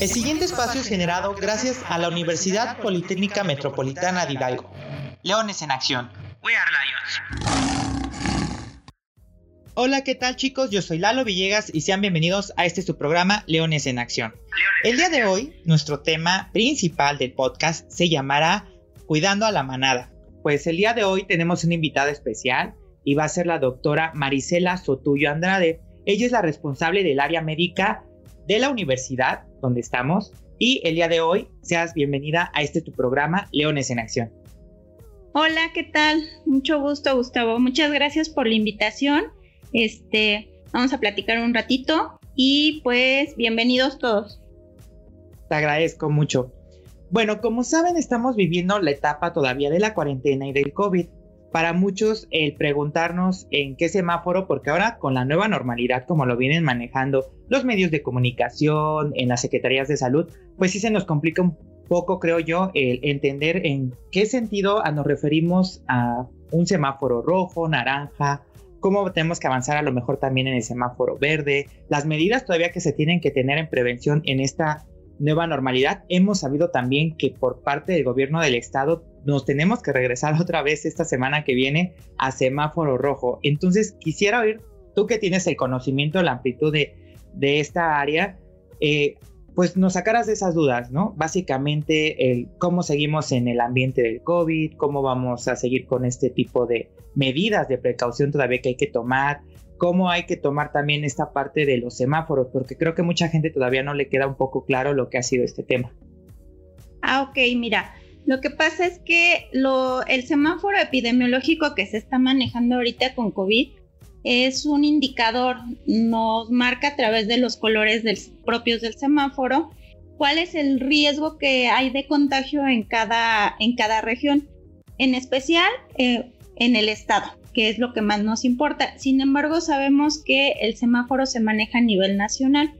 El siguiente espacio es generado gracias a la Universidad Politécnica Metropolitana de Hidalgo. Leones en Acción. We are Lions. Hola, ¿qué tal chicos? Yo soy Lalo Villegas y sean bienvenidos a este su programa Leones en Acción. El día de hoy, nuestro tema principal del podcast se llamará Cuidando a la manada. Pues el día de hoy tenemos una invitada especial y va a ser la doctora Marisela Sotuyo Andrade. Ella es la responsable del área médica de la universidad donde estamos y el día de hoy seas bienvenida a este tu programa Leones en Acción. Hola, ¿qué tal? Mucho gusto, Gustavo. Muchas gracias por la invitación. Este, vamos a platicar un ratito y pues bienvenidos todos. Te agradezco mucho. Bueno, como saben, estamos viviendo la etapa todavía de la cuarentena y del COVID para muchos el preguntarnos en qué semáforo, porque ahora con la nueva normalidad como lo vienen manejando los medios de comunicación, en las secretarías de salud, pues sí se nos complica un poco, creo yo, el entender en qué sentido nos referimos a un semáforo rojo, naranja, cómo tenemos que avanzar a lo mejor también en el semáforo verde, las medidas todavía que se tienen que tener en prevención en esta nueva normalidad. Hemos sabido también que por parte del gobierno del estado nos tenemos que regresar otra vez esta semana que viene a semáforo rojo. Entonces quisiera oír, tú que tienes el conocimiento, la amplitud de, esta área, eh, pues nos sacaras de esas dudas, ¿no? Básicamente, el cómo seguimos en el ambiente del COVID, cómo vamos a seguir con este tipo de medidas de precaución todavía que hay que tomar, cómo hay que tomar también esta parte de los semáforos, porque creo que mucha gente todavía no le queda un poco claro lo que ha sido este tema. Ah, ok, mira, lo que pasa es que el semáforo epidemiológico que se está manejando ahorita con COVID es un indicador, nos marca a través de los colores propios del semáforo cuál es el riesgo que hay de contagio en cada, en cada región, en especial eh, en el estado, que es lo que más nos importa. Sin embargo, sabemos que el semáforo se maneja a nivel nacional.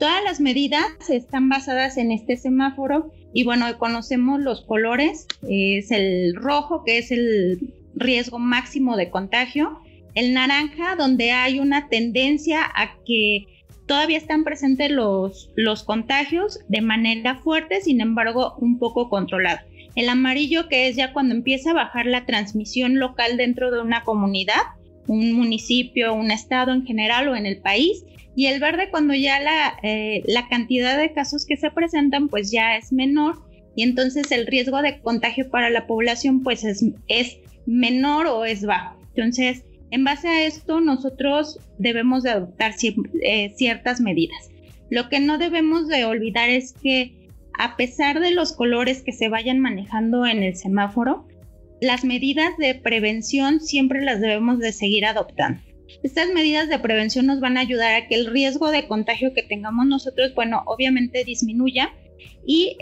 Todas las medidas están basadas en este semáforo y bueno, conocemos los colores, es el rojo, que es el riesgo máximo de contagio, el naranja, donde hay una tendencia a que todavía están presentes los, los contagios de manera fuerte, sin embargo, un poco controlado. El amarillo, que es ya cuando empieza a bajar la transmisión local dentro de una comunidad, un municipio, un estado en general o en el país y el verde cuando ya la, eh, la cantidad de casos que se presentan pues ya es menor y entonces el riesgo de contagio para la población pues es, es menor o es bajo. Entonces, en base a esto nosotros debemos de adoptar eh, ciertas medidas. Lo que no debemos de olvidar es que a pesar de los colores que se vayan manejando en el semáforo, las medidas de prevención siempre las debemos de seguir adoptando. Estas medidas de prevención nos van a ayudar a que el riesgo de contagio que tengamos nosotros, bueno, obviamente disminuya y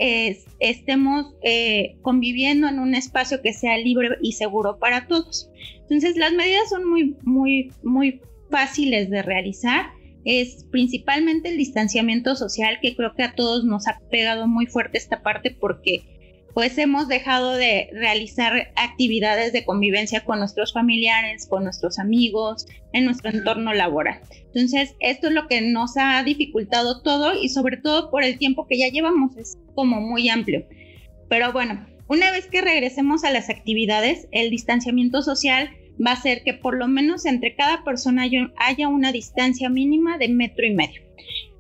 estemos eh, conviviendo en un espacio que sea libre y seguro para todos. Entonces, las medidas son muy, muy, muy fáciles de realizar. Es principalmente el distanciamiento social, que creo que a todos nos ha pegado muy fuerte esta parte porque pues hemos dejado de realizar actividades de convivencia con nuestros familiares, con nuestros amigos, en nuestro entorno laboral. Entonces, esto es lo que nos ha dificultado todo y sobre todo por el tiempo que ya llevamos, es como muy amplio. Pero bueno, una vez que regresemos a las actividades, el distanciamiento social va a ser que por lo menos entre cada persona haya una distancia mínima de metro y medio.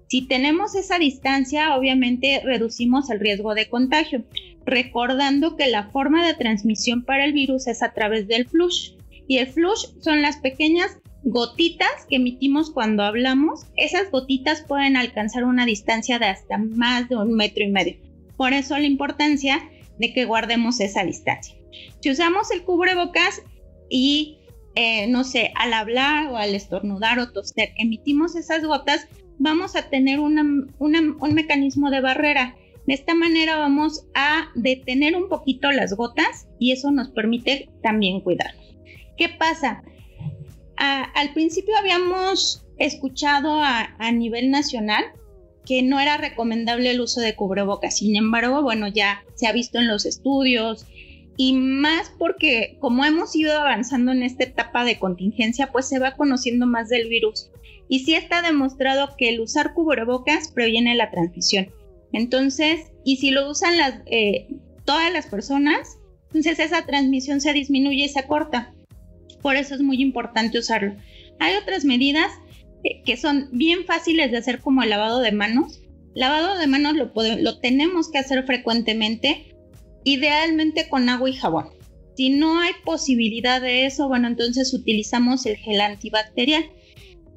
Si tenemos esa distancia, obviamente reducimos el riesgo de contagio recordando que la forma de transmisión para el virus es a través del flush. Y el flush son las pequeñas gotitas que emitimos cuando hablamos. Esas gotitas pueden alcanzar una distancia de hasta más de un metro y medio. Por eso la importancia de que guardemos esa distancia. Si usamos el cubrebocas y, eh, no sé, al hablar o al estornudar o toser, emitimos esas gotas, vamos a tener un mecanismo de barrera de esta manera vamos a detener un poquito las gotas y eso nos permite también cuidarnos. ¿Qué pasa? al principio habíamos escuchado a, a nivel nacional que no era recomendable el uso de cubrebocas. Sin embargo, bueno, ya se ha visto en los estudios y más porque como hemos ido avanzando en esta etapa de contingencia, pues se va conociendo más del virus. Y sí está demostrado que el usar cubrebocas previene la transmisión. Entonces, y si lo usan eh, todas las personas, entonces esa transmisión se disminuye y se corta. Por eso es muy importante usarlo. Hay otras medidas eh, que son bien fáciles de hacer como el lavado de manos. Lavado de manos lo, lo tenemos que hacer frecuentemente, idealmente con agua y jabón. Si no hay posibilidad de eso, bueno, entonces utilizamos el gel antibacterial.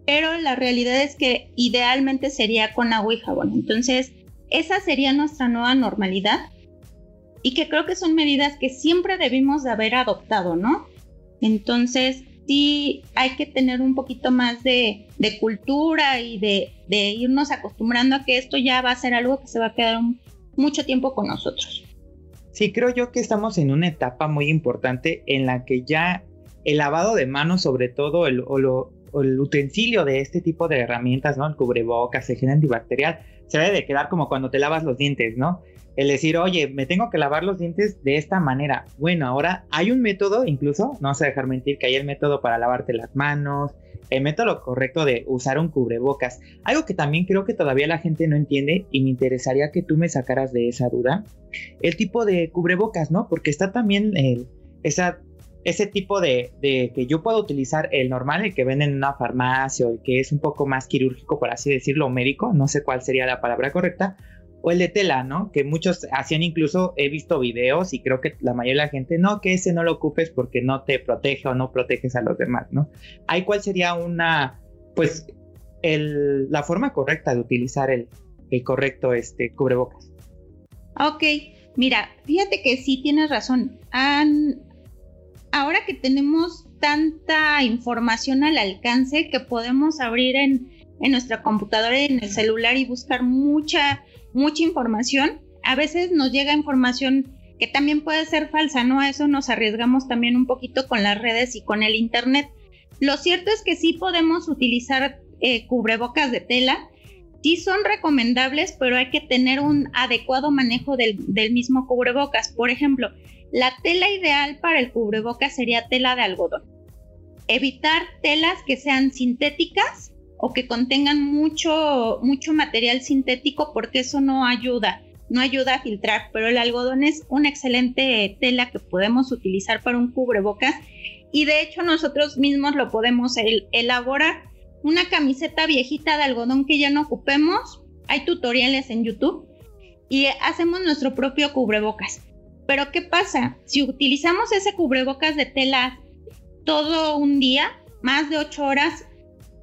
Pero la realidad es que idealmente sería con agua y jabón. Entonces, esa sería nuestra nueva normalidad y que creo que son medidas que siempre debimos de haber adoptado, ¿no? Entonces, sí hay que tener un poquito más de, cultura y de, de, irnos acostumbrando a que esto ya va a ser algo que se va a quedar mucho tiempo con nosotros. Sí, creo yo que estamos en una etapa muy importante en la que ya el lavado de manos, sobre todo el, o, el utensilio de este tipo de herramientas, ¿no? El cubrebocas, el gel antibacterial, se debe de quedar como cuando te lavas los dientes, ¿no? El decir, oye, me tengo que lavar los dientes de esta manera. Bueno, ahora hay un método, incluso, no sé dejar mentir, que hay el método para lavarte las manos, el método correcto de usar un cubrebocas. Algo que también creo que todavía la gente no entiende y me interesaría que tú me sacaras de esa duda, el tipo de cubrebocas, ¿no? Porque está también esa, ese tipo de, que yo puedo utilizar el normal, el que venden en una farmacia o el que es un poco más quirúrgico, por así decirlo, médico, no sé cuál sería la palabra correcta, o el de tela, ¿no? Que muchos hacían incluso, he visto videos y creo que la mayoría de la gente, no, que ese no lo ocupes porque no te protege o no proteges a los demás, ¿no? Ahí cuál sería una, pues, el, la forma correcta de utilizar el, el correcto este, cubrebocas. Ok, mira, fíjate que sí tienes razón. Ahora que tenemos tanta información al alcance que podemos abrir en, nuestra computadora y en el celular y buscar mucha mucha información. A veces nos llega información que también puede ser falsa, ¿no? A eso nos arriesgamos también un poquito con las redes y con el Internet. Lo cierto es que sí podemos utilizar eh, cubrebocas de tela. Sí son recomendables, pero hay que tener un adecuado manejo del, del mismo cubrebocas. Por ejemplo, la tela ideal para el cubrebocas sería tela de algodón. Evitar telas que sean sintéticas o que contengan mucho, mucho material sintético porque eso no ayuda, no ayuda a filtrar, pero el algodón es una excelente tela que podemos utilizar para un cubrebocas y de hecho nosotros mismos lo podemos elaborar. Una camiseta viejita de algodón que ya no ocupemos, hay tutoriales en YouTube y hacemos nuestro propio cubrebocas. Pero ¿qué pasa? Si utilizamos ese cubrebocas de tela todo un día, más de 8 horas,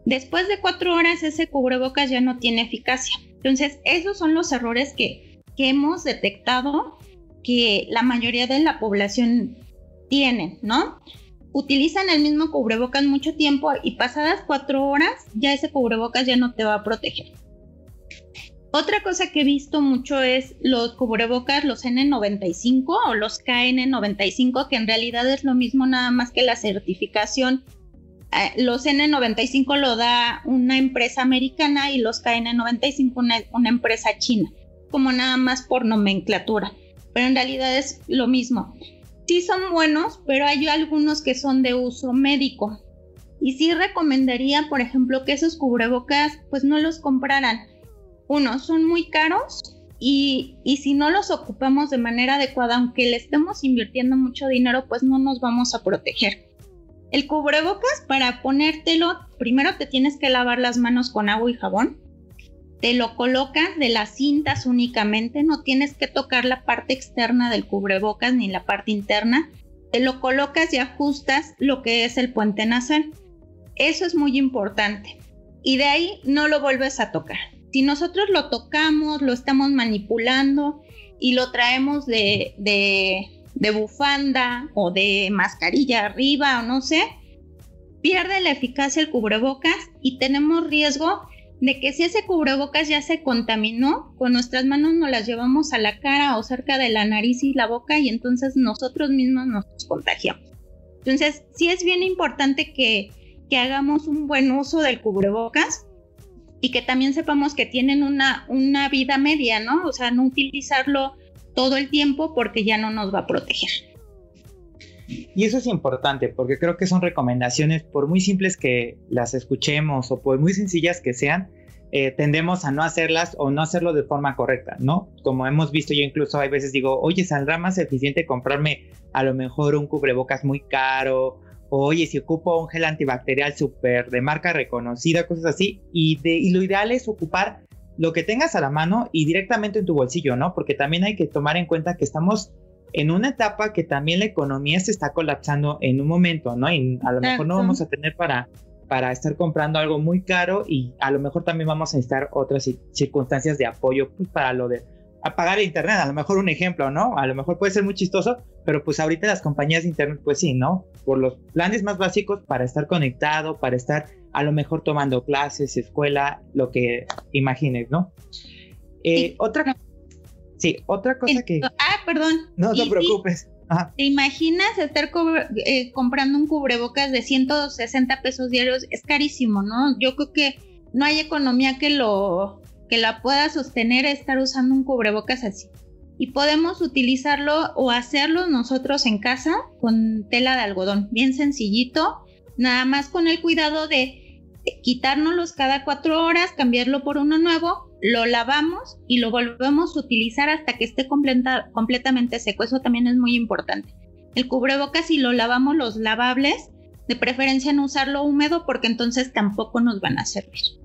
Después de cuatro horas ese cubrebocas ya no tiene eficacia. Entonces, esos son los errores que, hemos detectado que la mayoría de la población tiene, ¿no? Utilizan el mismo cubrebocas mucho tiempo y pasadas cuatro horas ya ese cubrebocas ya no te va a proteger. Otra cosa que he visto mucho es los cubrebocas, los N95 o los KN95, que en realidad es lo mismo nada más que la certificación eh, los N95 lo da una empresa americana y los KN95 una, una empresa china, como nada más por nomenclatura, pero en realidad es lo mismo. Sí son buenos, pero hay algunos que son de uso médico. Y sí recomendaría, por ejemplo, que esos cubrebocas pues no los compraran. Uno, son muy caros y, y, si no los ocupamos de manera adecuada, aunque le estemos invirtiendo mucho dinero, pues no nos vamos a proteger. El cubrebocas, para ponértelo, primero te tienes que lavar las manos con agua y jabón. Te lo colocas de las cintas únicamente, no tienes que tocar la parte externa del cubrebocas ni la parte interna. Te lo colocas y ajustas lo que es el puente nasal. Eso es muy importante. Y de ahí no lo vuelves a tocar. Si nosotros lo tocamos, lo estamos manipulando y lo traemos de, bufanda o de mascarilla arriba o no sé, pierde la eficacia el cubrebocas y tenemos riesgo de que si ese cubrebocas ya se contaminó, con nuestras manos nos las llevamos a la cara o cerca de la nariz y la boca y entonces nosotros mismos nos contagiamos. Entonces, sí es bien importante que hagamos un buen uso del cubrebocas y que también sepamos que tienen una, una vida media, ¿no? O sea, no utilizarlo todo el tiempo porque ya no nos va a proteger. Y eso es importante porque creo que son recomendaciones, por muy simples que las escuchemos o por muy sencillas que sean, eh, tendemos a no hacerlas o no hacerlo de forma correcta, ¿no? Como hemos visto, yo incluso hay veces digo, oye, saldrá más eficiente comprarme a lo mejor un cubrebocas muy caro, oye, si ocupo un gel antibacterial súper de marca reconocida, cosas así, y, de, y lo ideal es ocupar lo que tengas a la mano y directamente en tu bolsillo, ¿no? Porque también hay que tomar en cuenta que estamos en una etapa que también la economía se está colapsando en un momento, ¿no? Y a lo mejor no vamos a tener para para estar comprando algo muy caro y a lo mejor también vamos a necesitar otras circunstancias de apoyo pues, para lo de apagar el internet, a lo mejor un ejemplo, ¿no? A lo mejor puede ser muy chistoso, pero pues ahorita las compañías de internet, pues sí, ¿no? Por los planes más básicos para estar conectado, para estar a lo mejor tomando clases, escuela, lo que imagines, ¿no? Eh, otra, sí, otra cosa que... Ah, perdón. No te preocupes. ¿Te imaginas estar eh, comprando un cubrebocas de 160 pesos diarios? Es carísimo, ¿no? Yo creo que no hay economía que lo que la pueda sostener estar usando un cubrebocas así. Y podemos utilizarlo o hacerlo nosotros en casa con tela de algodón, bien sencillito, nada más con el cuidado de quitárnoslos cada cuatro horas, cambiarlo por uno nuevo lo lavamos y lo volvemos a utilizar hasta que esté completamente seco. Eso también es muy importante. El cubrebocas, si lo lavamos los lavables, de preferencia no usarlo húmedo porque entonces tampoco nos van a servir.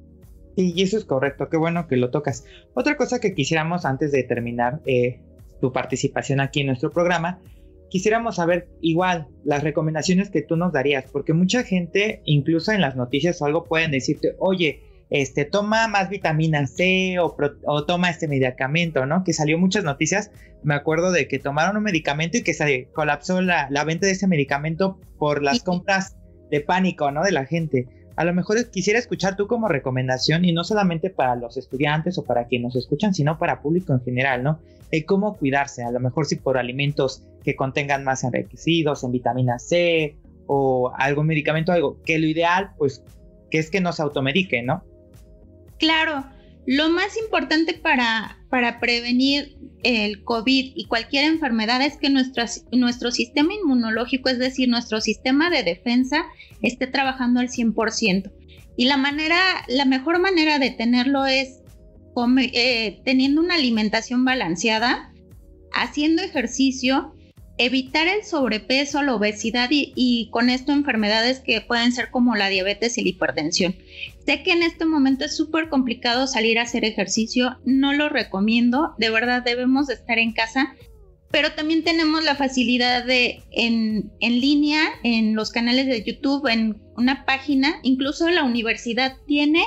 Y eso es correcto, qué bueno que lo tocas. Otra cosa que quisiéramos antes de terminar eh, tu participación aquí en nuestro programa, quisiéramos saber igual las recomendaciones que tú nos darías, porque mucha gente, incluso en las noticias o algo, pueden decirte, oye, este, toma más vitamina C o, toma este medicamento, ¿no? Que salió muchas noticias, me acuerdo de que tomaron un medicamento y que se colapsó la, venta de ese medicamento por las compras de pánico, ¿no? De la gente. A lo mejor quisiera escuchar tú como recomendación y no solamente para los estudiantes o para quienes nos escuchan, sino para público en general, ¿no? De cómo cuidarse, a lo mejor si por alimentos que contengan más enriquecidos en vitamina C o algún medicamento, algo, que lo ideal, pues, que es que no se automedique, ¿no? Claro, lo más importante para, para prevenir el COVID y cualquier enfermedad es que nuestro sistema inmunológico, es decir, nuestro sistema de defensa, esté trabajando al 100%. Y la manera, la mejor manera de tenerlo es eh, teniendo una alimentación balanceada, haciendo ejercicio evitar el sobrepeso, la obesidad y, con esto enfermedades que pueden ser como la diabetes y la hipertensión. Sé que en este momento es súper complicado salir a hacer ejercicio, no lo recomiendo, de verdad debemos estar en casa, pero también tenemos la facilidad de en, en línea, en los canales de YouTube, en una página, incluso la universidad tiene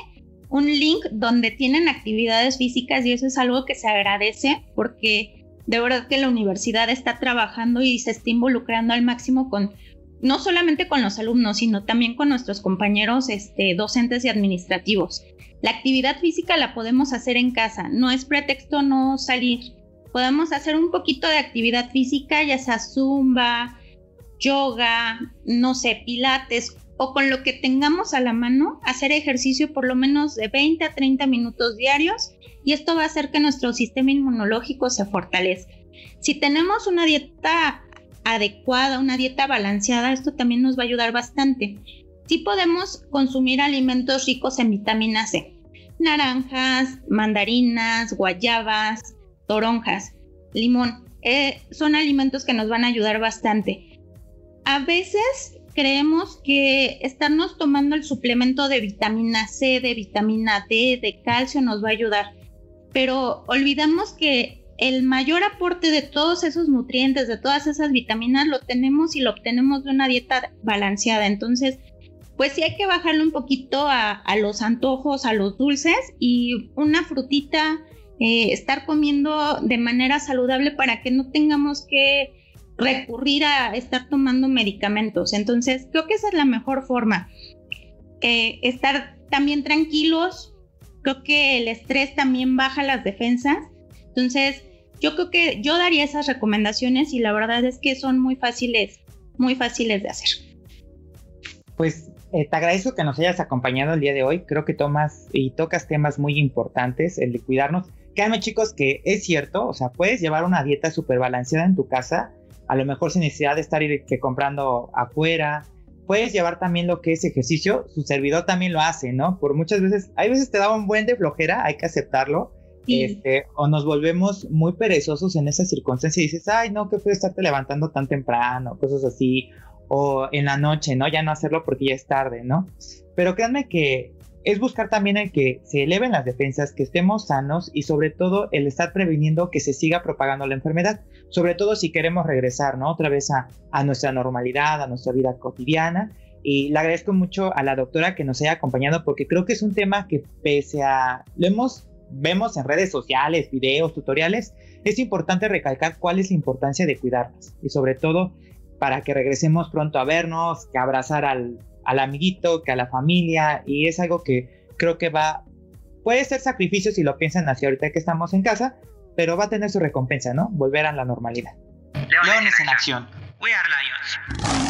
un link donde tienen actividades físicas y eso es algo que se agradece porque de verdad que la universidad está trabajando y se está involucrando al máximo con no solamente con los alumnos, sino también con nuestros compañeros este, docentes y administrativos. La actividad física la podemos hacer en casa, no es pretexto no salir. Podemos hacer un poquito de actividad física, ya sea zumba, yoga, no sé, pilates o con lo que tengamos a la mano, hacer ejercicio por lo menos de 20 a 30 minutos diarios y esto va a hacer que nuestro sistema inmunológico se fortalezca. Si tenemos una dieta adecuada, una dieta balanceada, esto también nos va a ayudar bastante. Sí podemos consumir alimentos ricos en vitamina C, naranjas, mandarinas, guayabas, toronjas, limón. Eh, son alimentos que nos van a ayudar bastante. A veces creemos que estarnos tomando el suplemento de vitamina C, de vitamina D, de calcio nos va a ayudar pero olvidamos que el mayor aporte de todos esos nutrientes, de todas esas vitaminas, lo tenemos y lo obtenemos de una dieta balanceada. Entonces, pues sí hay que bajarle un poquito a, los antojos, a los dulces y una frutita, eh, estar comiendo de manera saludable para que no tengamos que recurrir a estar tomando medicamentos. Entonces, creo que esa es la mejor forma. Eh, estar también tranquilos, creo que el estrés también baja las defensas. Entonces, yo creo que yo daría esas recomendaciones y la verdad es que son muy fáciles, muy fáciles de hacer. Pues eh, te agradezco que nos hayas acompañado el día de hoy. Creo que tomas y tocas temas muy importantes, el de cuidarnos. Créanme chicos que es cierto, o sea, puedes llevar una dieta súper balanceada en tu casa, a lo mejor sin necesidad de estar ir, que comprando afuera, puedes llevar también lo que es ejercicio, su servidor también lo hace, ¿no? Por muchas veces, hay veces te da un buen de flojera, hay que aceptarlo, este, o nos volvemos muy perezosos en esa circunstancia y dices, ay, no, que puedo estarte levantando tan temprano, cosas así, o en la noche, ¿no? Ya no hacerlo porque ya es tarde, ¿no? Pero créanme que es buscar también el que se eleven las defensas, que estemos sanos y sobre todo el estar previniendo que se siga propagando la enfermedad, sobre todo si queremos regresar, ¿no? Otra vez a, nuestra normalidad, a nuestra vida cotidiana. Y le agradezco mucho a la doctora que nos haya acompañado porque creo que es un tema que pese a, lo hemos, vemos en redes sociales, videos, tutoriales, es importante recalcar cuál es la importancia de cuidarnos y sobre todo para que regresemos pronto a vernos, que abrazar al, al amiguito, que a la familia, y es algo que creo que va, puede ser sacrificio si lo piensan así ahorita que estamos en casa, pero va a tener su recompensa, ¿no? Volver a la normalidad. Leones, en acción. We are Lions.